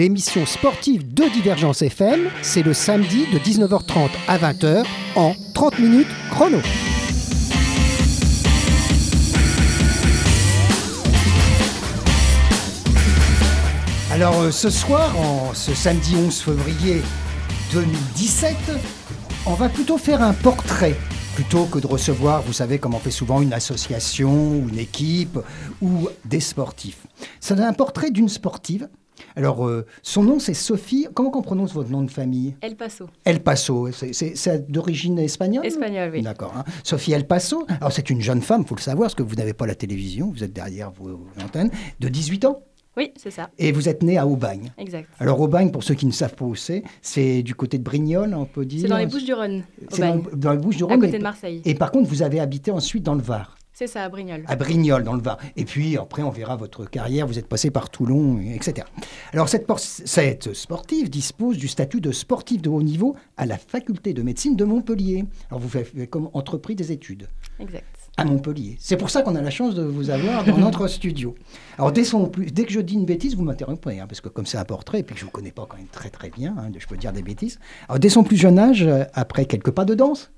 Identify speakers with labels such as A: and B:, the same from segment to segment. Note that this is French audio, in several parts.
A: 30 minutes chrono, l'émission sportive de Divergence FM, c'est le samedi de 19h30 à 20h en 30 minutes chrono. Alors euh, ce soir, en ce samedi 11 février 2017, on va plutôt faire un portrait plutôt que de recevoir, vous savez, comme on fait souvent, une association, une équipe ou des sportifs. C'est un portrait d'une sportive. Alors, euh, son nom, c'est Sophie. Comment on prononce votre nom de famille?
B: El Paso.
A: El Paso. C'est- d'origine espagnole?
B: Espagnol, oui.
A: D'accord. hein. Sophie El Paso. Alors, c'est une jeune femme, il faut le savoir, parce que vous n'avez pas la télévision, vous êtes derrière vos, vos antennes, de 18 ans.
B: Oui, c'est ça.
A: Et vous êtes née à Aubagne.
B: Exact.
A: Alors, Aubagne, pour ceux qui ne savent pas où c'est, c'est du côté de Brignoles, on peut dire.
B: C'est dans les Bouches-du-Rhône,
A: C'est dans, les Bouches du
B: à côté de Marseille.
A: Et par contre, vous avez habité ensuite dans le Var,
B: C'est ça, à Brignoles.
A: à Brignoles, dans le Var. Et puis après, on verra votre carrière. Vous êtes passé par Toulon, etc. Alors, cette, por- cette sportive dispose du statut de sportive de haut niveau à la faculté de médecine de Montpellier. Alors, vous avez comme entrepris des études
B: Exact.
A: à Montpellier. C'est pour ça qu'on a la chance de vous avoir dans notre studio. Alors, dès, son plus- dès que je dis une bêtise, vous m'interrompez, hein, parce que comme c'est un portrait, et puis que je ne vous connais pas quand même très très bien, hein, je peux dire des bêtises. Alors, dès son plus jeune âge, euh, après quelques pas de danse,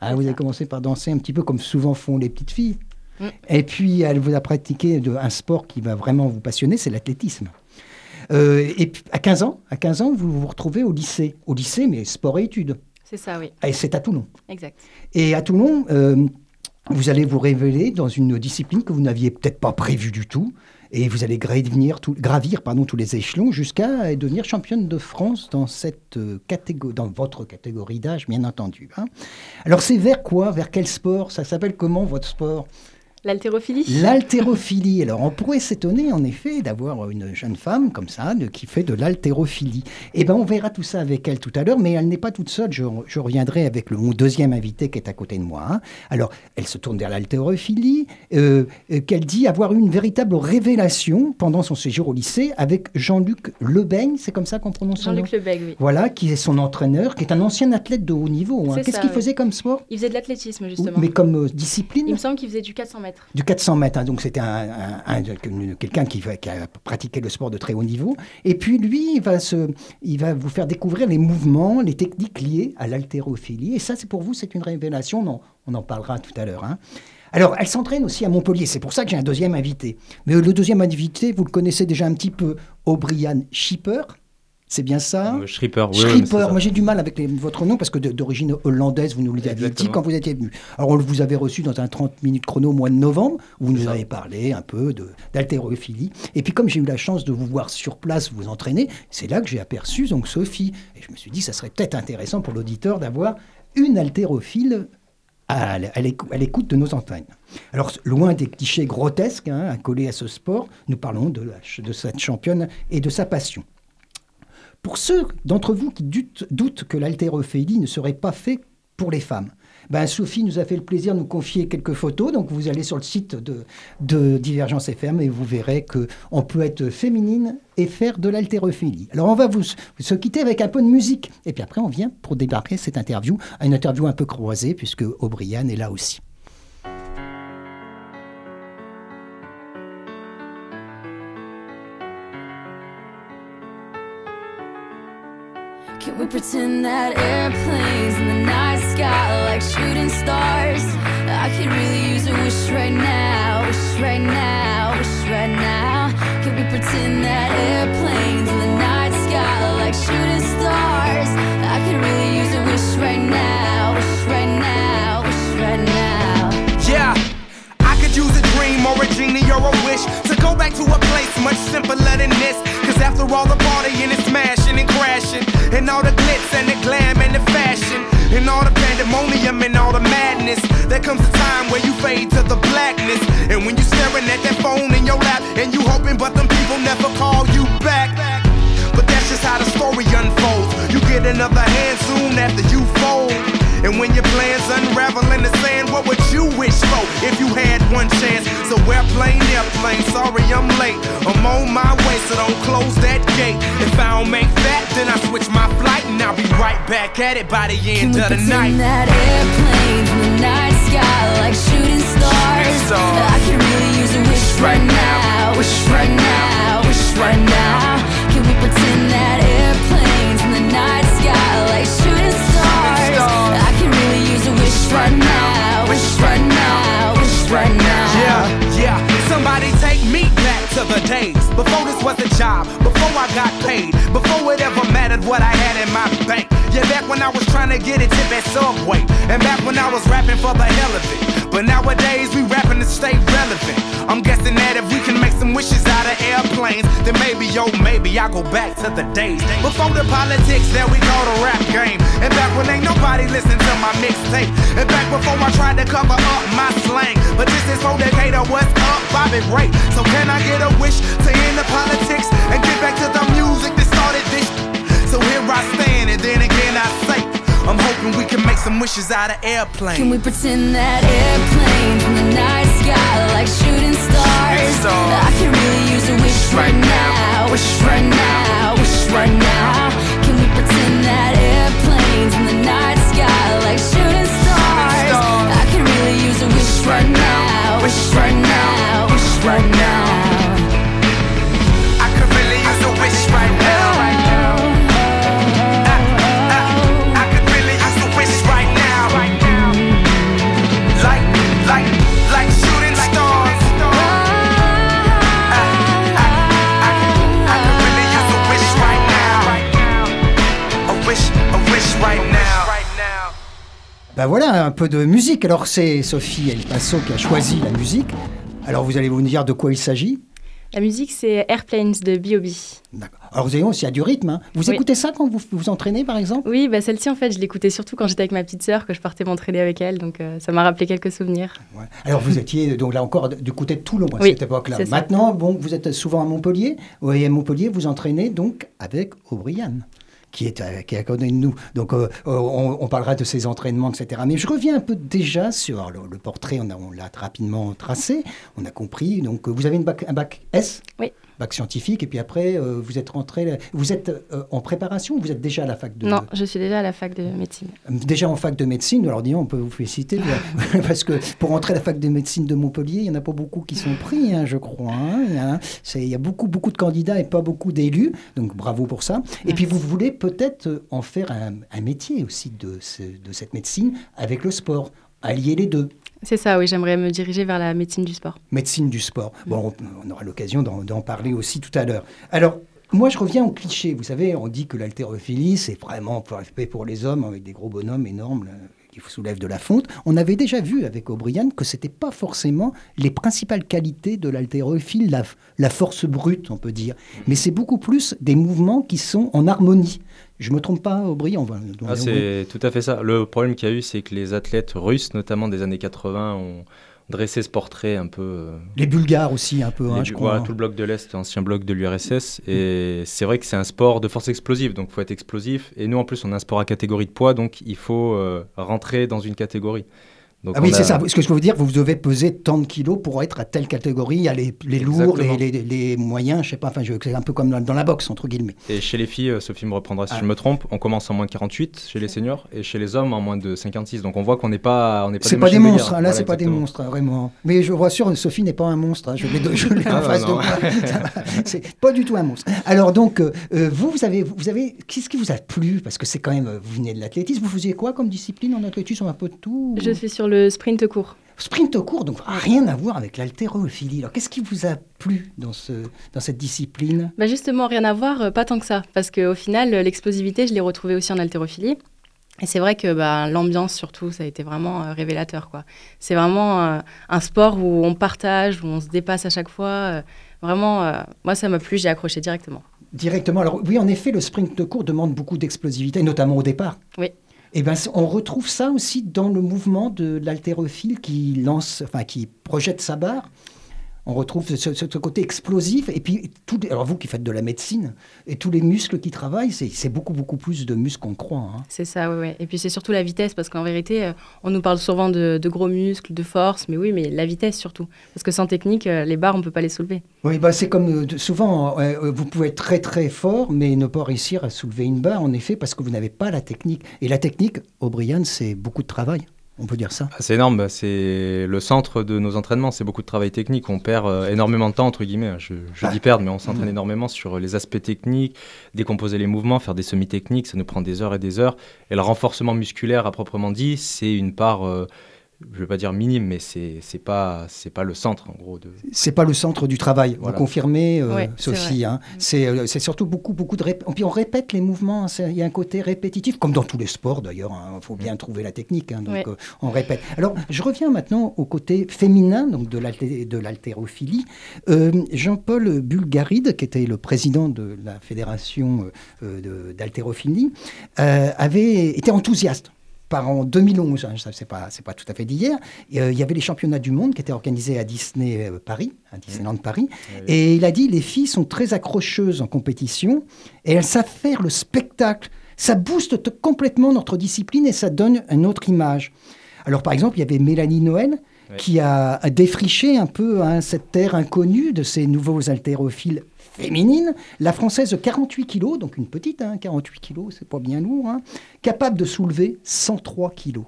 A: hein, vous avez commencé par danser un petit peu comme souvent font les petites filles.
B: Mm.
A: Et puis, elle vous a pratiqué de- un sport qui va vraiment vous passionner, c'est l'athlétisme. Euh, et à 15 ans, à 15 ans, vous vous retrouvez au lycée. Au lycée, mais sport et études.
B: C'est ça, oui.
A: Et c'est à Toulon.
B: Exact.
A: Et à Toulon, euh, vous allez vous révéler dans une discipline que vous n'aviez peut-être pas prévue du tout. Et vous allez gravir, tout- gravir pardon, tous les échelons jusqu'à devenir championne de France dans, cette, euh, catégorie, dans votre catégorie d'âge, bien entendu. hein. Alors c'est vers quoi Vers quel sport? Ça s'appelle comment votre sport?
B: L'haltérophilie
A: L'haltérophilie. Alors, on pourrait s'étonner, en effet, d'avoir une jeune femme comme ça, de- qui fait de l'haltérophilie. Eh bien, on verra tout ça avec elle tout à l'heure, mais elle n'est pas toute seule. Je, je reviendrai avec le, mon deuxième invité qui est à côté de moi. hein. Alors, elle se tourne vers l'haltérophilie, euh, euh, qu'elle dit avoir eu une véritable révélation pendant son séjour au lycée avec Jean-Luc Lebeigne, c'est comme ça qu'on prononce son nom?
B: Jean-Luc Lebeg, oui.
A: Voilà, qui est son entraîneur, qui est un ancien athlète de haut niveau. hein. Qu'est-ce qu'il faisait comme sport?
B: Il faisait de l'athlétisme, justement.
A: Mais comme euh, discipline?
B: Il me semble qu'il faisait du 400 mètres.
A: Du 400 mètres. hein. donc c'était un, un- un- quelqu'un qui, qui a pratiqué le sport de très haut niveau. Et puis lui, il va, se, il va vous faire découvrir les mouvements, les techniques liées à l'haltérophilie. Et ça, c'est pour vous, c'est une révélation. Non, on en parlera tout à l'heure. hein. Alors, elle s'entraîne aussi à Montpellier. C'est pour ça que j'ai un deuxième invité. Mais le deuxième invité, vous le connaissez déjà un petit peu, O'Brien Schipper. C'est bien ça
C: Euh, Schripper, oui,
A: moi j'ai du mal avec les- votre nom parce que d'origine hollandaise, vous nous l'aviez dit quand vous étiez venu. Alors on vous avez reçu dans un 30 minutes chrono au mois de novembre, où vous nous
C: ça.
A: avez parlé un peu d'haltérophilie. Et puis comme j'ai eu la chance de vous voir sur place vous entraîner, c'est là que j'ai aperçu donc Sophie. Et je me suis dit, ça serait peut-être intéressant pour l'auditeur d'avoir une haltérophile à, à l'écou- à l'écoute de nos antennes. Alors, loin des clichés grotesques hein, accolés à ce sport, nous parlons de, la- de cette championne et de sa passion. Pour ceux d'entre vous qui doutent, que l'haltérophilie ne serait pas fait pour les femmes, ben Sophie nous a fait le plaisir de nous confier quelques photos. Donc vous allez sur le site de, Divergence FM et vous verrez que on peut être féminine et faire de l'haltérophilie. Alors on va vous, se quitter avec un peu de musique. Et puis après on vient pour débarquer cette interview, une interview un peu croisée puisque O'Brien est là aussi.
D: Can we pretend that airplanes in the night sky are like shooting stars? I could really use a wish right now, wish right now, wish right now. Can we pretend that airplanes in the night sky are like shooting stars? I could really use a wish right now, wish right now, wish right now.
E: Yeah, I could use a dream or a genie or a wish to go back to a place much simpler than this. Cause after all the partying and all the glitz and the glam and the fashion, and all the pandemonium and all the madness, there comes a time where you fade to the blackness. And when you're staring at that phone in your lap, and you hoping, but them people never call you back. But that's just how the story unfolds. You get another hand soon after you fold. And when your plans unravel in the sand, what would you if you had one chance. So airplane, airplane, sorry I'm late. I'm on my way, so don't close that gate. If I don't make that, then I switch my flight and I'll be right back at it by the end
D: Can
E: of the night.
D: That airplane in the night sky like shooting stars. I could really use a wish right, now, wish right now, wish right now. Can we pretend that airplanes in the night sky like shooting stars? Shooting stars. I could really use a wish right now right now. Yeah,
E: yeah. Somebody take me back to the days before this was a job, before I got paid, before it ever mattered what I had in my bank. Yeah, back when I was trying to get a tip at Subway, and back when I was rapping for the hell of it. But nowadays we rapping to stay relevant. I'm guessing that if we can make some wishes out of airplanes, then maybe, yo, maybe I'll go back to the days before the politics that we call the rap game. And back when ain't nobody listened to my mixtape. And back before I tried to cover up my slang. But this is for Decatur, what's up, Bobby Ray? So can I get a wish to end the politics and get back to the music that started this? So here I stand, and then again I say, I'm hoping we can make some wishes out of airplanes.
D: Can we pretend that airplanes in the night sky like shooting stars?
E: stars.
D: I can really use a wish right now, wish right now, wish right now. Can we pretend that airplanes in the night sky like shooting stars?
E: stars.
D: I can really use a wish right now, wish right now, wish right now.
A: Ben voilà, un peu de musique. Alors c'est Sophie El Paso qui a choisi la musique. Alors vous allez vous dire de quoi il s'agit?
B: La musique, c'est Airplanes de B.O.B.
A: D'accord. Alors vous avez aussi il y a du rythme. hein. Vous
B: Oui.
A: écoutez ça quand vous vous entraînez par exemple?
B: Oui, bah celle-ci, en fait, je l'écoutais surtout quand j'étais avec ma petite sœur, que je partais m'entraîner avec elle. Donc, euh, ça m'a rappelé quelques souvenirs.
A: Ouais. Alors vous étiez donc là encore du côté de Toulon à
B: Oui,
A: cette époque-là. Maintenant, bon, vous êtes souvent à Montpellier. Oui, à Montpellier, vous entraînez donc avec O'Brien. Qui est, à, qui est côté de nous. Donc, euh, euh, on, parlera de ses entraînements, etc. Mais je reviens un peu déjà sur le, portrait. On, l'a rapidement tracé. On a compris. Donc, euh, vous avez une bac, un bac S?
B: Oui.
A: Bac scientifique. Et puis après, euh, vous êtes rentré. Vous êtes euh, en préparation ou vous êtes déjà à la fac de.
B: Non, je suis déjà à la fac de médecine.
A: Déjà en fac de médecine, alors disons, on peut vous féliciter, parce que pour entrer à la fac de médecine de Montpellier, il n'y en a pas beaucoup qui sont pris, hein, je crois. hein. Il y a- c'est- il y a beaucoup, beaucoup de candidats et pas beaucoup d'élus, donc bravo pour ça. Et puis vous voulez peut-être euh, en faire un, un métier aussi de, ce- de cette médecine avec le sport, allier les deux.
B: C'est ça, oui, j'aimerais me diriger vers la médecine du sport.
A: Médecine du sport. Bon, on, on aura l'occasion d'en parler aussi tout à l'heure. Alors, moi, je reviens au cliché. Vous savez, on dit que l'haltérophilie, c'est vraiment pour- les hommes avec des gros bonhommes énormes là, qui soulèvent de la fonte. On avait déjà vu avec O'Brien que c'était pas forcément les principales qualités de l'haltérophile, la, la force brute, on peut dire. Mais c'est beaucoup plus des mouvements qui sont en harmonie. Je me trompe pas, O'Brien on va-
C: Ah, c'est tout à fait ça. Le problème qu'il y a eu, c'est que les athlètes russes, notamment des années 80, ont dressé ce portrait un peu. euh,
A: Les Bulgares aussi, un peu, hein, je crois.
C: voilà, tout le bloc de l'Est, ancien bloc de l'URSS. Et c'est vrai que c'est un sport de force explosive, donc il faut être explosif. Et nous, en plus, on a un sport à catégorie de poids, donc il faut euh, rentrer dans une catégorie. Donc
A: Ah oui, c'est ça. Ce que je veux vous dire, vous devez peser tant de kilos pour être à telle catégorie. Il y a les, les lourds, les, les- les moyens, je sais pas. Enfin, c'est un peu comme dans, dans la boxe, entre guillemets.
C: Et chez les filles, euh, Sophie me reprendra si
A: Ah.
C: je me trompe, on commence en moins de 48 chez les seniors et chez les hommes en moins de 56. Donc on voit qu'on n'est pas, on n'est pas
A: C'est
C: des
A: pas des monstres. hein, Là,
C: Voilà,
A: c'est pas des monstres, hein, vraiment. Mais je vous rassure, Sophie n'est pas un monstre. hein, Je l'ai, je l'ai en
C: Ah,
A: face
C: non,
A: de moi. C'est pas du tout un monstre. Alors donc, euh, euh, vous, vous avez, vous avez, qu'est-ce qui vous a plu? Parce que c'est quand même, vous venez de l'athlétisme. Vous faisiez quoi comme discipline en athlétisme? Un peu de tout
B: Je suis sur le sprint court.
A: Sprint court, donc rien à voir avec l'haltérophilie. Alors, qu'est-ce qui vous a plu dans, ce, dans cette discipline?
B: Bah justement, rien à voir, euh, pas tant que ça. Parce qu'au final, euh, l'explosivité, je l'ai retrouvée aussi en haltérophilie. Et c'est vrai que bah, l'ambiance, surtout, ça a été vraiment euh, révélateur. quoi. C'est vraiment euh, un sport où on partage, où on se dépasse à chaque fois. euh, vraiment, moi, ça m'a plu, j'ai accroché directement.
A: Directement. Alors oui, en effet, le sprint court demande beaucoup d'explosivité, notamment au départ.
B: Oui.
A: Et ben, c- on retrouve ça aussi dans le mouvement de l'haltérophile qui lance, enfin qui projette sa barre. On retrouve ce, côté explosif. Et puis, tout, alors vous qui faites de la médecine, et tous les muscles qui travaillent, c'est beaucoup, beaucoup plus de muscles qu'on croit. hein.
B: C'est ça, oui, oui. Et puis c'est surtout la vitesse, parce qu'en vérité, euh, on nous parle souvent de, de gros muscles, de force, mais oui, mais la vitesse surtout. Parce que sans technique, euh, les barres, on ne peut pas les soulever.
A: Oui, bah, c'est comme euh, souvent, euh, vous pouvez être très très fort, mais ne pas réussir à soulever une barre, en effet, parce que vous n'avez pas la technique. Et la technique, O'Brien, c'est beaucoup de travail. On peut dire ça.
C: Ah, c'est énorme, bah, c'est le centre de nos entraînements, c'est beaucoup de travail technique. On perd euh, énormément de temps, entre guillemets. Je, je
A: Ah.
C: dis perdre, mais on s'entraîne
A: Mm.
C: énormément sur les aspects techniques, décomposer les mouvements, faire des semi-techniques, ça nous prend des heures et des heures. Et le renforcement musculaire, à proprement dit, c'est une part euh, je vais pas dire minime, mais c'est c'est pas c'est pas le centre en gros de.
A: C'est pas le centre du travail.
C: Voilà.
A: Vous confirmez, euh,
B: Ouais, c'est
A: Sophie.
B: vrai.
A: hein. C'est euh, c'est surtout beaucoup beaucoup de rép... Puis on répète les mouvements. hein. Il y a un côté répétitif, comme dans tous les sports d'ailleurs. Il faut bien trouver la technique. hein. donc
B: Ouais.
A: euh, on répète. Alors je reviens maintenant au côté féminin donc de l'halté- de l'haltérophilie. Euh, Jean-Paul Bulgaride, qui était le président de la fédération euh, de- d'haltérophilie, euh, avait été enthousiaste par en 2011, hein, ça c'est pas c'est pas tout à fait d'hier, euh, il y avait les championnats du monde qui étaient organisés à Disney euh, Paris, à Disneyland Paris, et il a dit les filles sont très accrocheuses en compétition et elles savent faire le spectacle. Ça booste complètement notre discipline et ça donne une autre image. Alors par exemple, il y avait Mélanie Noël qui a a défriché un peu hein, cette terre inconnue de ces nouveaux haltérophiles féminines. La française de 48 kilos, donc une petite, hein, 48 kilos, c'est pas bien lourd, hein, capable de soulever 103 kilos.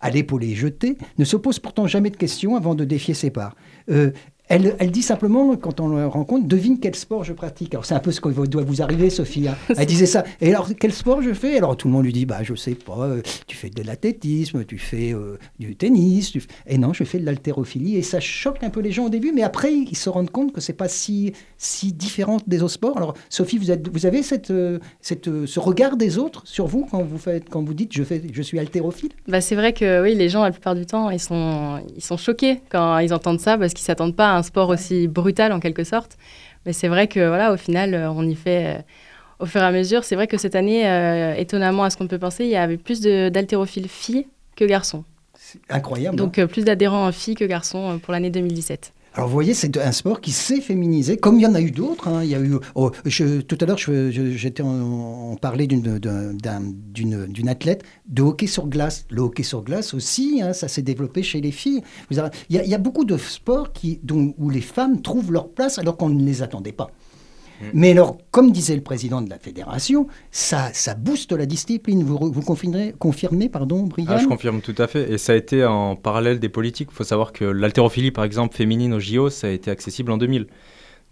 A: À l'épaulé jeté, ne se pose pourtant jamais de questions avant de défier ses parts. Euh, elle, elle dit simplement, quand on le rencontre, devine quel sport je pratique. Alors c'est un peu ce qui doit vous arriver, Sophie. hein. Elle disait ça. Et alors, quel sport je fais? Alors tout le monde lui dit, bah je sais pas, euh, tu fais de l'athlétisme, tu fais euh, du tennis. tu Et non, je fais de l'haltérophilie. Et ça choque un peu les gens au début, mais après, ils se rendent compte que c'est pas si, si différent des autres sports. Alors Sophie, vous, êtes, vous avez cette, euh, cette, ce regard des autres sur vous quand vous, faites, quand vous dites, je, fais, je suis haltérophile?
B: Bah, c'est vrai que oui, les gens, la plupart du temps, ils sont, ils sont choqués quand ils entendent ça parce qu'ils s'attendent pas à un sport aussi brutal en quelque sorte. Mais c'est vrai que voilà, au final, euh, on y fait euh, au fur et à mesure. C'est vrai que cette année, euh, étonnamment à ce qu'on peut penser, il y avait plus d'haltérophiles filles que garçons.
A: C'est incroyable. hein.
B: Donc euh, plus d'adhérents filles que garçons pour l'année 2017.
A: Alors vous voyez, c'est un sport qui s'est féminisé, comme il y en a eu d'autres. hein. Il y a eu, oh, tout à l'heure, j'étais en, parlait d'une d'un- d'un- d'une d'une athlète de hockey sur glace. Le hockey sur glace aussi, hein, ça s'est développé chez les filles. Il, y a, beaucoup de sports dont, où les femmes trouvent leur place alors qu'on ne les attendait pas. Mais alors, comme disait le président de la fédération, ça, ça booste la discipline. Vous, vous confirmez, confirmez, pardon, Brian
C: Ah, je confirme tout à fait. Et ça a été en parallèle des politiques. Il faut savoir que l'haltérophilie, par exemple, féminine au JO, ça a été accessible en 2000.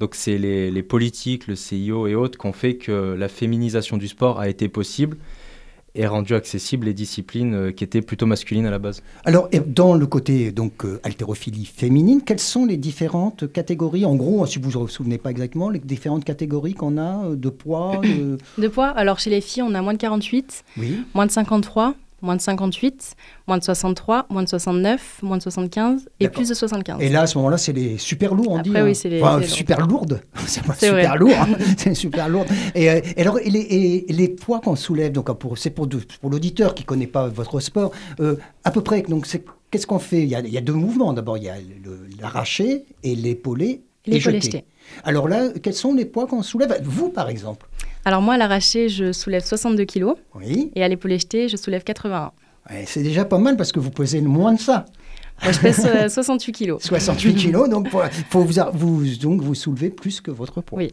C: Donc c'est les, les politiques, le CIO et autres qui ont fait que la féminisation du sport a été possible et rendu accessible les disciplines euh, qui étaient plutôt masculines à la base.
A: Alors, dans le côté donc euh, haltérophilie féminine, quelles sont les différentes catégories? En gros, si vous ne vous souvenez pas exactement, les différentes catégories qu'on a euh, de poids de...
B: De poids, alors chez les filles, on a moins de 48,
A: Oui.
B: moins de 53, moins de 58, moins de 63, moins de 69, moins de 75 et plus de 75.
A: Et là, à ce moment-là, c'est les super lourds, on dit.
B: Après, oui,
A: hein.
B: c'est les-
A: Enfin, super lourdes. C'est super lourd. hein. c'est super lourd. Et, euh, alors, et les, et les poids qu'on soulève, donc pour, c'est pour, l'auditeur qui ne connaît pas votre sport, euh, à peu près, donc c'est, qu'est-ce qu'on fait? Il y, a, il y a deux mouvements. D'abord, il y a l'arraché et l'épaulé. et jeté.
B: jeté.
A: Alors là, quels sont les poids qu'on soulève? Vous, par exemple.
B: Alors moi, à l'arraché, je soulève 62 kilos
A: Oui.
B: et à l'épaulé jeté, je soulève 81.
A: Ouais, c'est déjà pas mal parce que vous pesez moins de ça.
B: Moi, je pèse euh, 68 kilos.
A: 68 kilos, donc pour- faut vous, vous, donc vous soulevez plus que votre poids.
B: Oui.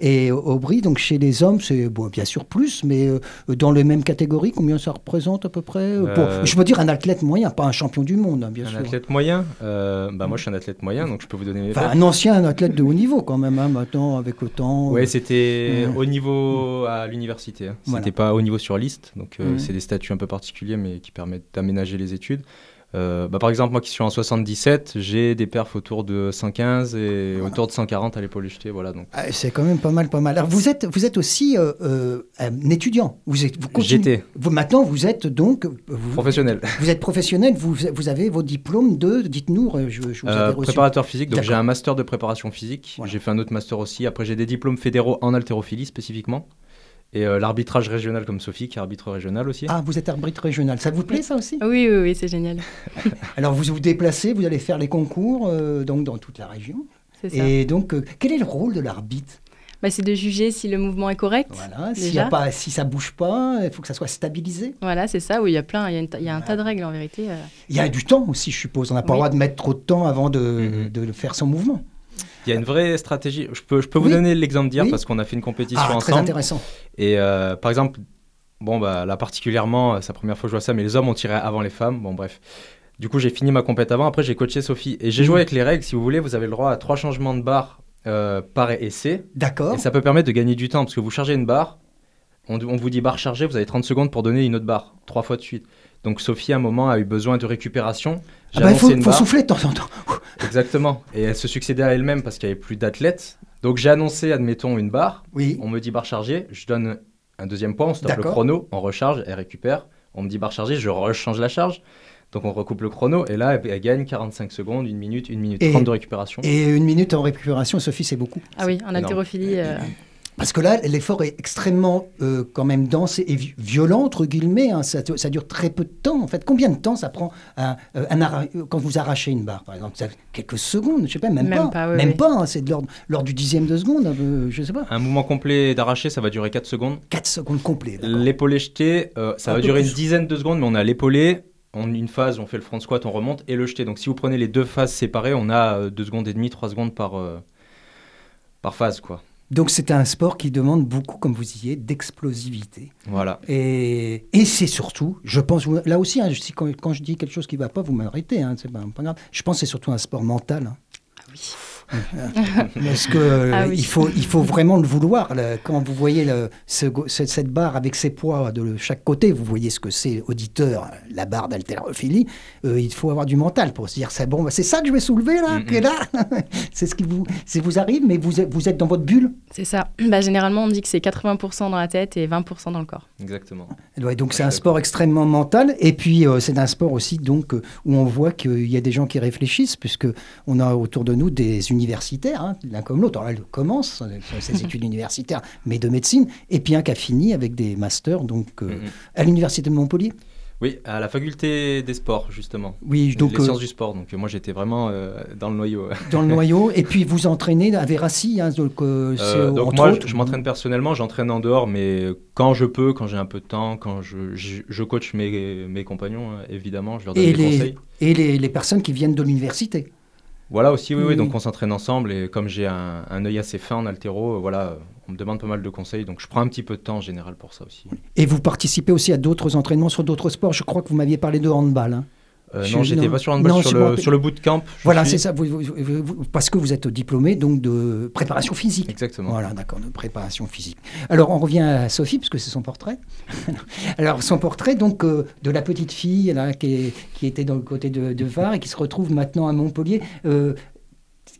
A: Et Aubry, donc chez les hommes, c'est bon, bien sûr plus, mais euh, dans les mêmes catégories, combien ça représente à peu près euh, pour-
C: Euh,
A: Je veux dire un athlète moyen, pas un champion du monde, hein, bien
C: Un
A: sûr.
C: athlète moyen euh, bah, Moi, je suis un athlète moyen, donc je peux vous donner mes
A: Enfin, un ancien athlète de haut niveau quand même, hein, maintenant avec le temps.
C: Ouais,
A: euh,
C: c'était au niveau à l'université. hein. C'était
A: Voilà.
C: pas au niveau sur liste, donc euh,
A: Mhm.
C: c'est des statuts un peu particuliers, mais qui permettent d'aménager les études. Euh, bah, par exemple, moi qui suis en 77, j'ai des perfs autour de 115 et
A: Voilà.
C: autour de 140 à l'épaule jetée. Voilà, donc
A: ah, c'est quand même pas mal, pas mal. Alors vous êtes, vous êtes aussi euh, euh, un étudiant. Vous êtes, vous continuez-
C: J'étais
A: Vous, maintenant, vous êtes donc vous,
C: professionnel.
A: Vous êtes professionnel, vous, vous avez vos diplômes de, dites-nous, je, je vous avais reçu.
C: préparateur physique, donc j'ai un master de préparation physique.
A: Voilà.
C: J'ai fait un autre master aussi. Après, j'ai des diplômes fédéraux en haltérophilie spécifiquement. Et euh, l'arbitrage régional comme Sophie, qui est arbitre régional aussi.
A: Ah, vous êtes arbitre régional. Ça vous plaît, ça aussi?
B: Oui, oui, oui, c'est génial.
A: Alors, vous vous déplacez, vous allez faire les concours euh, donc dans toute la région.
B: C'est ça.
A: Et donc, euh, quel est le rôle de l'arbitre?
B: Bah, c'est de juger si le mouvement est correct.
A: Voilà, s'il y a pas, si ça bouge pas, il faut que ça soit stabilisé.
B: Voilà, c'est ça. Oui, il y a plein, il y a, une ta- il y a un tas de règles en vérité.
A: Il y a du temps aussi, je suppose. On n'a pas le
B: Oui.
A: droit de mettre trop de temps avant de,
C: Mhm.
A: de faire son mouvement.
C: Il y a une vraie stratégie. Je peux, je peux
A: Oui.
C: vous donner l'exemple d'hier
A: Oui.
C: parce qu'on a fait une compétition
A: Ah, très
C: ensemble.
A: intéressant.
C: Et euh, par exemple, bon, bah, là particulièrement, euh, c'est la première fois que je vois ça, mais les hommes ont tiré avant les femmes. Bon, bref. Du coup, j'ai fini ma compète avant. Après, j'ai coaché Sophie. Et j'ai joué avec les règles. Si vous voulez, vous avez le droit à trois changements de barre euh, par essai.
A: D'accord.
C: Et ça peut permettre de gagner du temps parce que vous chargez une barre. On, on vous dit barre chargée, vous avez 30 secondes pour donner une autre barre, trois fois de suite. Donc Sophie, à un moment, a eu besoin de récupération.
A: Ah bah, il faut, faut souffler de temps en temps.
C: Exactement. Et elle se succédait à elle-même parce qu'il n'y avait plus d'athlètes. Donc j'ai annoncé, admettons, une barre.
A: Oui.
C: On me dit barre chargée. Je donne un deuxième point, on stoppe le chrono, on recharge, elle récupère. On me dit barre chargée, je rechange la charge. Donc on recoupe le chrono et là, elle, elle gagne 45 secondes, 1 minute, 1 minute
A: Et-
C: 30 de récupération.
A: Et une minute en récupération, Sophie, c'est beaucoup.
B: Ah oui, en haltérophilie. euh,
A: Parce que là, l'effort est extrêmement euh, quand même dense et vi- violent, entre guillemets. hein. Ça, ça dure très peu de temps, en fait. Combien de temps ça prend un- euh, un euh, quand vous arrachez une barre, par exemple? Ça- Quelques secondes, je sais pas, même,
B: Même
A: pas.
B: pas, oui,
A: même
B: oui.
A: pas, hein. c'est de l'ordre du dixième de seconde, euh, je sais pas.
C: Un mouvement complet d'arraché, ça va durer 4 secondes?
A: 4 secondes complètes. d'accord.
C: L'épaulé jeté, euh, ça
A: Un
C: va durer
A: plus.
C: une dizaine de secondes, mais on a l'épaulé. En une phase, on fait le front squat, on remonte, et le jeté. Donc si vous prenez les deux phases séparées, on a 2 secondes et demie, 3 secondes par, euh, par phase. quoi.
A: Donc c'est un sport qui demande beaucoup, comme vous disiez, d'explosivité.
C: Voilà.
A: Et, et c'est surtout, je pense, là aussi, hein, si- quand, quand je dis quelque chose qui ne va pas, vous m'arrêtez, hein, c'est pas, pas grave. Je pense que c'est surtout un sport mental. hein.
B: oui.
A: Parce que euh,
B: Ah oui.
A: il, faut, il faut vraiment le vouloir. là. Quand vous voyez le, ce cette barre avec ses poids de chaque côté, vous voyez ce que c'est, auditeur, la barre d'haltérophilie, euh, il faut avoir du mental pour se dire c'est bon, bah, c'est ça que je vais soulever là, que là. c'est ce qui vous, arrive, mais vous êtes, vous êtes dans votre bulle.
B: C'est ça. Bah, généralement, on dit que c'est 80% dans la tête et 20% dans le corps.
C: Exactement.
A: Ouais, donc c'est un sport extrêmement mental et puis euh, c'est un sport aussi donc euh, où on voit qu'il y a des gens qui réfléchissent puisque on a autour de nous des universitaires hein, l'un comme l'autre. Alors, elle commence euh, ses études universitaires mais de médecine et puis un qui a fini avec des masters donc euh,
C: Mhm.
A: à l'université de Montpellier.
C: Oui, à la faculté des sports, justement.
A: Oui, donc
C: les
A: euh,
C: sciences du sport. Donc moi, j'étais vraiment euh, dans le noyau.
A: dans le noyau et puis vous entraînez à Verassi hein, donc, euh,
C: donc moi,
A: autres-
C: je, je m'entraîne personnellement, j'entraîne en dehors, mais quand je peux, quand j'ai un peu de temps, quand je, je, je coach mes, mes compagnons, évidemment, je leur donne
A: et
C: des
A: les,
C: conseils.
A: et les, les personnes qui viennent de l'université.
C: Voilà aussi, oui, oui,
A: Oui.
C: donc on s'entraîne ensemble et comme j'ai un, un œil assez fin en altéro, euh, voilà, euh, on me demande pas mal de conseils, donc je prends un petit peu de temps en général pour ça aussi.
A: Et vous participez aussi à d'autres entraînements sur d'autres sports? Je crois que vous m'aviez parlé de handball. hein.
C: Euh, non, j'étais pas sur handball,
A: Non,
C: sur, le, sur le bootcamp.
A: Voilà,
C: suis.
A: c'est ça, vous- vous- vous- vous- parce que vous êtes diplômé donc de préparation physique.
C: Exactement.
A: Voilà, d'accord, de préparation physique. Alors, on revient à Sophie, parce que c'est son portrait. Alors, son portrait, donc, euh, de la petite fille là, qui, est- qui était dans le côté de, de Var et qui se retrouve maintenant à Montpellier. Euh,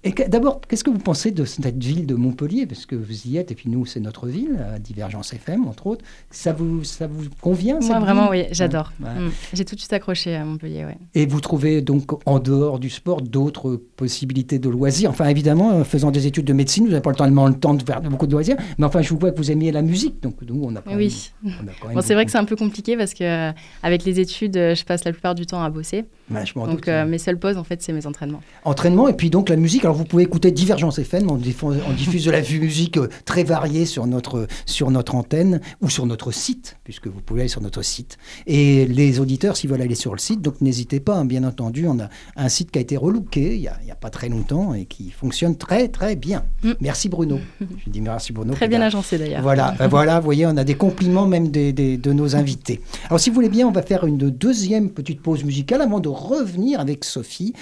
A: et que- D'abord, qu'est-ce que vous pensez de cette ville de Montpellier? Parce que vous y êtes, et puis nous, c'est notre ville, Divergence FM, entre autres. Ça vous, ça vous convient cette
B: Moi, vraiment,
A: ville
B: oui, j'adore.
A: Ouais.
B: Mm. J'ai tout de suite accroché à Montpellier, ouais.
A: Et vous trouvez donc en dehors du sport d'autres possibilités de loisirs? Enfin, évidemment, en faisant des études de médecine, vous n'avez pas le temps de faire beaucoup de loisirs. Mais enfin, je vous vois que vous aimiez la musique. Donc, nous, on a quand
B: Oui.
A: même- on a quand même
B: Bon, c'est vrai que c'est un peu compliqué parce que euh, avec les études, euh, je passe la plupart du temps à bosser.
A: Ouais, je m'en
B: Donc
A: doute.
B: euh, mes seules pauses, en fait, c'est mes entraînements.
A: Entraînement et puis donc la musique. Alors, vous pouvez écouter Divergence FM. On, diffuse, on diffuse de la musique euh, très variée sur notre, sur notre antenne ou sur notre site, puisque vous pouvez aller sur notre site. Et les auditeurs, s'ils veulent aller sur le site, donc n'hésitez pas. hein, bien entendu, on a un site qui a été relooké il n'y a, a pas très longtemps et qui fonctionne très, très bien.
B: Mm.
A: Merci Bruno. Je dis merci Bruno.
B: Très bien
A: a-
B: agencé d'ailleurs.
A: Voilà, ben voilà, vous voyez, on a des compliments même des- des- de nos invités. Alors, si vous voulez bien, on va faire une deuxième petite pause musicale avant de revenir avec Sophie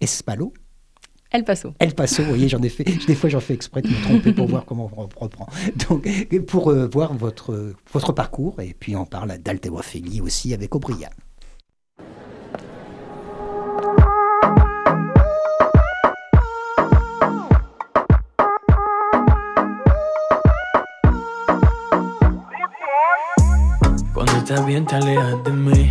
A: Espalo.
B: El Paso.
A: El Paso, vous voyez, j'en ai fait, des fois j'en fais exprès de me tromper pour voir comment on reprend. Donc, pour euh, voir votre, votre parcours, et puis on parle d'haltérophilie aussi avec O'Brien.
F: Cuando estás bien te alejas de mí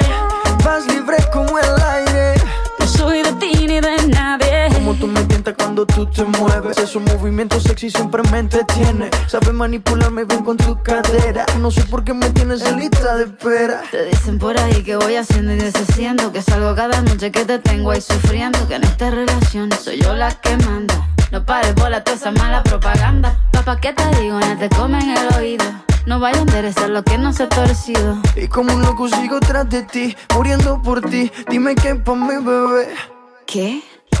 F: Como tú me tientas cuando tú te mueves. Esos movimientos sexy siempre me entretiene. Sabe manipularme bien con tu cadera. No sé por qué me tienes en lista de espera.
D: Te dicen por ahí que voy haciendo y deshaciendo Que salgo cada noche que te tengo ahí sufriendo Que en esta relación soy yo la que manda No pares bola toda esa mala propaganda Papá, ¿qué te digo? No te comen el oído No vaya a interesar lo que no se ha torcido
F: Y como un loco sigo tras de ti, muriendo por ti. Dime qué pa' mi bebé.
D: ¿Qué?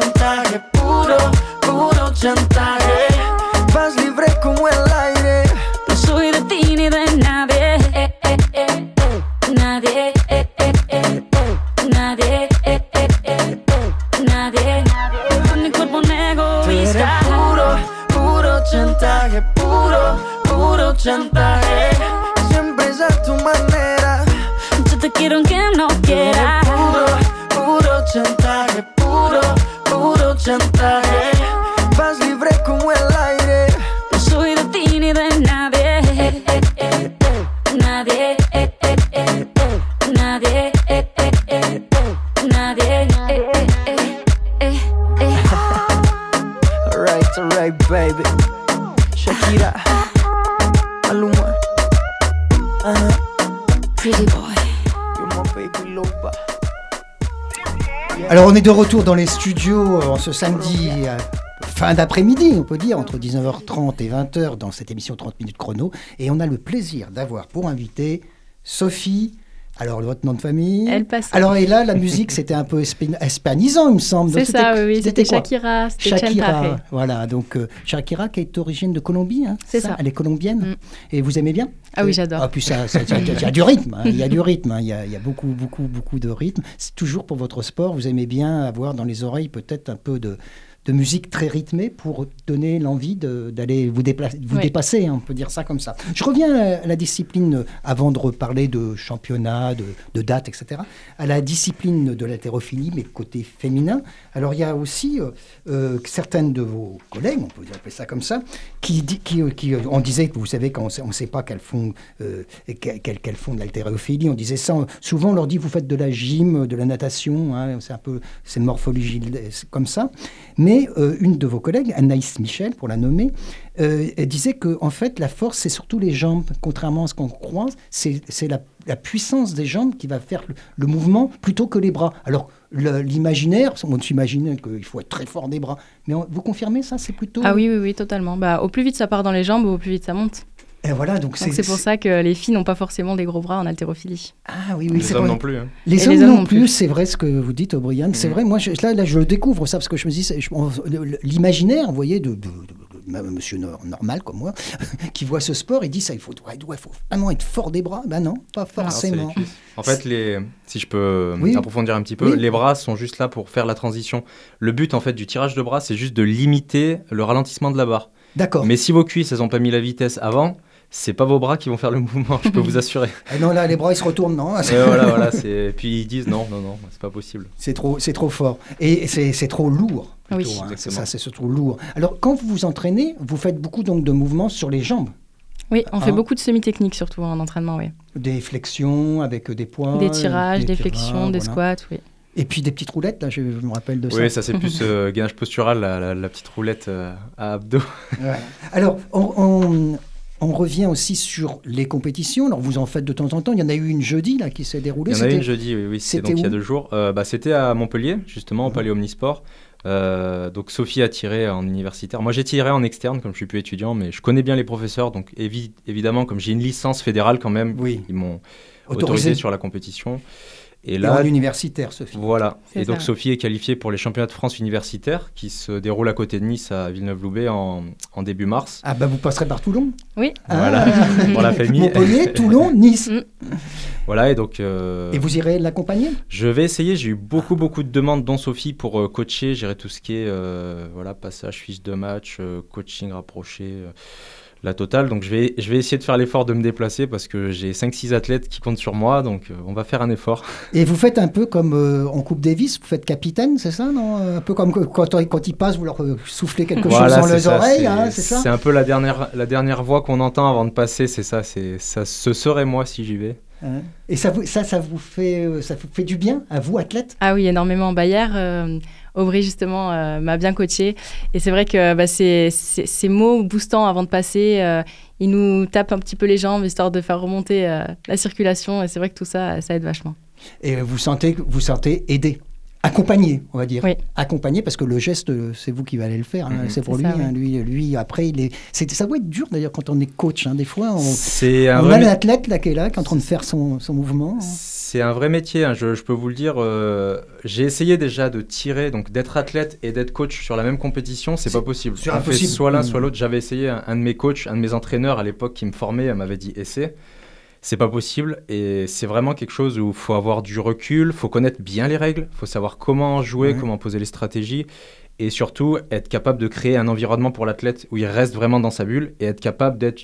F: chantaje, puro, puro chantaje. Vas libre como el aire.
G: No soy de ti ni de nadie. Eh, eh, eh, eh. Nadie. eh, eh. Nadie. Nadie. Con mi cuerpo un egoísta.
F: puro, puro chantaje, puro, puro chantaje. Siempre es a tu manera.
G: Yo te quiero aunque no quiera.
A: chantar On est de retour dans les studios euh, en ce samedi euh, fin d'après-midi, on peut dire, entre 19h30 et 20h dans cette émission 30 minutes chrono. Et on a le plaisir d'avoir pour invité Sophie. Alors votre nom de famille?
B: Elle passe.
A: Alors et là la musique c'était un peu espa- hispanisant il me semble.
B: C'est ça, oui, c'était Shakira,
A: Shakira, voilà, donc euh, Shakira qui est d'origine de Colombie, hein,
B: C'est ça.
A: Elle est colombienne.
B: Mm.
A: Et vous aimez bien?
B: Ah oui, j'adore.
A: Ah, puis ça, il y a du rythme, hein, il y a du rythme, hein, il y, y a beaucoup, beaucoup, beaucoup de rythme. C'est toujours pour votre sport, vous aimez bien avoir dans les oreilles peut-être un peu de, de musique très rythmée pour donner l'envie d'aller vous, déplacer, vous
B: Oui.
A: dépasser, hein, on peut dire ça comme ça. Je reviens à, la discipline, euh, avant de reparler de championnat, de, de dates, etc., à la discipline de l'haltérophilie, mais côté féminin. Alors il y a aussi euh, euh, certaines de vos collègues, on peut appeler ça comme ça, qui, qui, euh, on disait que vous savez quand on ne sait pas qu'elles font, euh, font de l'haltérophilie, on disait ça. Souvent on leur dit vous faites de la gym, de la natation, hein, c'est un peu c'est morphologie comme ça. Mais une de vos collègues, Anaïs Michel, pour la nommer, euh, elle disait que en fait la force c'est surtout les jambes, contrairement à ce qu'on croit, c'est c'est la, la puissance des jambes qui va faire le, le mouvement plutôt que les bras. Alors le- l'imaginaire, on s'imagine qu'il faut être très fort des bras, mais on- vous confirmez ça, c'est plutôt.
B: Ah oui, oui, oui, totalement. Bah, au plus vite ça part dans les jambes, au plus vite ça monte.
A: Et voilà, donc
B: Donc c'est pour ça que les filles n'ont pas forcément des gros bras en haltérophilie.
A: Ah oui, oui,
C: Les
A: c'est
C: hommes
A: vrai.
C: non plus. hein.
A: Les hommes
B: les hommes
A: non plus,
B: plus.
A: c'est vrai ce que vous dites, O'Brien. C'est
C: Mhm.
A: vrai, moi, je, là, là, je le découvre ça parce que je me dis, c'est- l'imaginaire, vous voyez, de- monsieur nor- normal comme moi, qui voit ce sport, il dit ça, il faut, ouais, ouais, faut vraiment être fort des bras. Ben non, pas
C: c'est
A: forcément.
C: En fait, les, si je peux
A: Oui.
C: approfondir un petit peu,
A: Oui.
C: les bras sont juste là pour faire la transition. Le but en fait du tirage de bras, c'est juste de limiter le ralentissement de la barre.
A: D'accord.
C: Mais si vos cuisses, elles ont pas mis la vitesse avant, c'est pas vos bras qui vont faire le mouvement, je peux vous assurer.
A: Ah non, là, les bras, ils se retournent, non
C: Et voilà, voilà. Puis ils disent non, non, non, c'est pas possible.
A: C'est trop, c'est trop fort. Et c'est trop lourd.
B: Oui,
A: hein. C'est ça, c'est surtout lourd. Alors, quand vous vous entraînez, vous faites beaucoup donc de mouvements sur les jambes.
B: Oui, on fait
A: Ah.
B: beaucoup de semi-techniques surtout en entraînement, oui.
A: Des flexions avec des poids.
B: des tirages, des, flexions, des
A: voilà.
B: squats, oui.
A: Et puis des petites roulettes, là, je, je me rappelle de ça.
C: Oui, ça c'est plus euh, gainage postural, la, la- la petite roulette euh, à abdos.
A: Ouais. Alors, on, on- on revient aussi sur les compétitions. Alors, vous en faites de temps en temps. Il y en a eu une jeudi là, qui s'est déroulée.
C: Il y en a
A: C'était-
C: une jeudi, oui,
A: c'était
C: donc il y a deux jours. Euh, bah, C'était à Montpellier, justement, au
A: Mhm.
C: Palais Omnisport. Euh, donc Sophie a tiré en universitaire. Moi j'ai tiré en externe, comme je suis plus étudiant, mais je connais bien les professeurs. Donc évi- évidemment, comme j'ai une licence fédérale quand même,
A: Oui,
C: ils m'ont
A: autorisé.
C: autorisé sur la compétition. Et
A: Et
C: là,
A: en universitaire, Sophie.
C: voilà. Et donc. Sophie est qualifiée pour les championnats de France universitaires qui se déroulent à côté de Nice à Villeneuve-Loubet en, en début mars.
A: Ah bah vous passerez par Toulon?
B: Oui,
A: Ah.
C: Voilà, pour la famille.
A: Montpellier, Toulon, Nice.
B: Mm.
C: Voilà, et donc. euh,
A: Et vous irez l'accompagner?
C: Je vais essayer. J'ai eu beaucoup, beaucoup de demandes, dont Sophie, pour euh, coacher, gérer tout ce qui est euh, voilà, passage, fiche de match, euh, coaching rapproché, euh, la totale. Donc, je vais, je vais essayer de faire l'effort de me déplacer parce que j'ai 5-6 athlètes qui comptent sur moi. Donc, euh, on va faire un effort.
A: Et vous faites un peu comme euh, en Coupe Davis, vous faites capitaine, c'est ça non? Un peu comme quand, quand ils passent, vous leur euh, soufflez quelque
C: Voilà,
A: chose dans les
C: ça,
A: oreilles,
C: c'est-
A: hein, c'est ça?
C: C'est un peu la dernière, la dernière voix qu'on entend avant de passer. C'est ça. C'est ça. Ce serait moi si j'y vais.
A: Hein? Et ça, vous, ça, ça vous fait, ça vous fait du bien à vous, athlète?
B: Ah oui, énormément. Bah, hier, euh, Aubry, justement, euh, m'a bien coaché. Et c'est vrai que bah, ces, mots boostants avant de passer, euh, ils nous tapent un petit peu les jambes, histoire de faire remonter euh, la circulation. Et c'est vrai que tout ça, ça aide vachement.
A: Et vous sentez, vous sentez aidé, accompagné, on va dire.
B: Oui.
A: Accompagné parce que le geste, euh, c'est vous qui allez le faire. hein,
C: Mhm.
A: C'est pour lui.
B: ça,
A: hein, lui, lui, après, il est. c'est- Ça doit être dur d'ailleurs quand on est coach. hein, Des fois, on,
C: C'est un
A: on
C: vrai
A: a
C: mé-
A: l'athlète là qui est là, qui est en train de faire son, son mouvement. hein.
C: C'est un vrai métier, hein, je, je peux vous le dire. euh, j'ai essayé déjà de tirer, donc d'être athlète et d'être coach sur la même compétition, c'est
A: C'est-
C: pas possible.
A: c'est
C: fait
A: impossible.
C: soit l'un,
A: Mm.
C: soit l'autre. J'avais essayé, un, un de mes coachs, un de mes entraîneurs à l'époque qui me formait, elle m'avait dit essaie. C'est pas possible et c'est vraiment quelque chose où il faut avoir du recul, faut connaître bien les règles, faut savoir comment jouer,
A: Ouais.
C: comment poser les stratégies et surtout être capable de créer un environnement pour l'athlète où il reste vraiment dans sa bulle et être capable d'être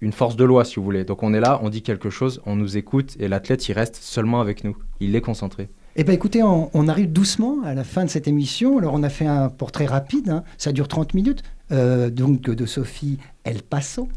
C: une force de loi si vous voulez. Donc on est là, on dit quelque chose, on nous écoute et l'athlète il reste seulement avec nous, il est concentré.
A: Eh bien, écoutez, on, on arrive doucement à la fin de cette émission. Alors, on a fait un portrait rapide, hein. ça dure 30 minutes, euh, donc de Sophie El Paso.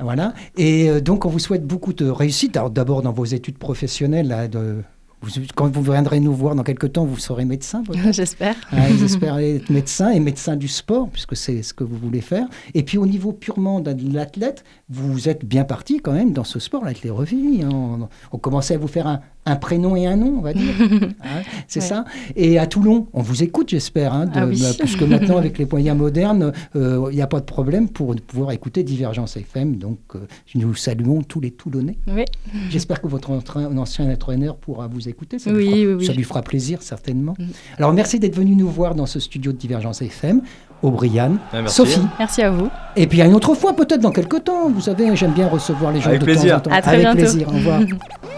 A: Voilà. Et euh, donc, on vous souhaite beaucoup de réussite. Alors, d'abord, dans vos études professionnelles, là, de, vous- quand vous viendrez nous voir dans quelques temps, vous serez médecin.
B: J'espère.
A: Vous espérez être médecin et médecin du sport, puisque c'est ce que vous voulez faire. Et puis au niveau purement de l'athlète, vous êtes bien parti quand même dans ce sport, l'haltérophilie. hein. On, on commençait à vous faire un, un prénom et un nom, on va dire. Hein, c'est
B: Ouais.
A: ça. Et à Toulon, on vous écoute, j'espère, hein,
B: Ah oui.
A: puisque maintenant, avec les moyens modernes, euh, il n'y a pas de problème pour pouvoir écouter Divergence FM. Donc, euh, nous saluons tous les Toulonnais.
B: Oui.
A: J'espère que votre entrain- ancien entraîneur pourra vous écouter. Ça,
B: Oui,
A: lui, fera,
B: oui, oui.
A: ça lui fera plaisir, certainement.
B: Mm.
A: Alors, merci d'être venu nous voir dans ce studio de Divergence FM. Aubriane,
C: Ah, merci.
A: Sophie.
B: Merci à vous.
A: Et puis, à une autre fois, peut-être dans quelques temps. Vous savez, j'aime bien recevoir les gens
C: Avec
A: de
C: plaisir.
A: temps en temps.
B: À très
A: Avec
B: bientôt.
A: plaisir. Au revoir. «